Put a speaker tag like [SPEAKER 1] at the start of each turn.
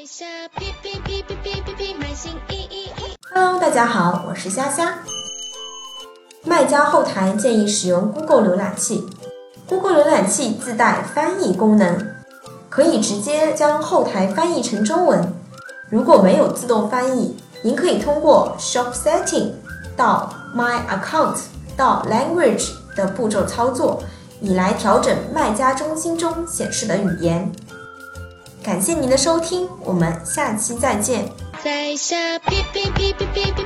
[SPEAKER 1] 哔哔哔哔哔哔哔，满心意意意。
[SPEAKER 2] Hello，大家好，我是虾虾。卖家后台建议使用 Google 浏览器，Google 浏览器自带翻译功能，可以直接将后台翻译成中文。如果没有自动翻译，您可以通过 Shop Setting 到 My Account 到 Language 的步骤操作，以来调整卖家中心中显示的语言。感谢您的收听，我们下期再见。
[SPEAKER 1] 在下哔哔哔哔哔哔，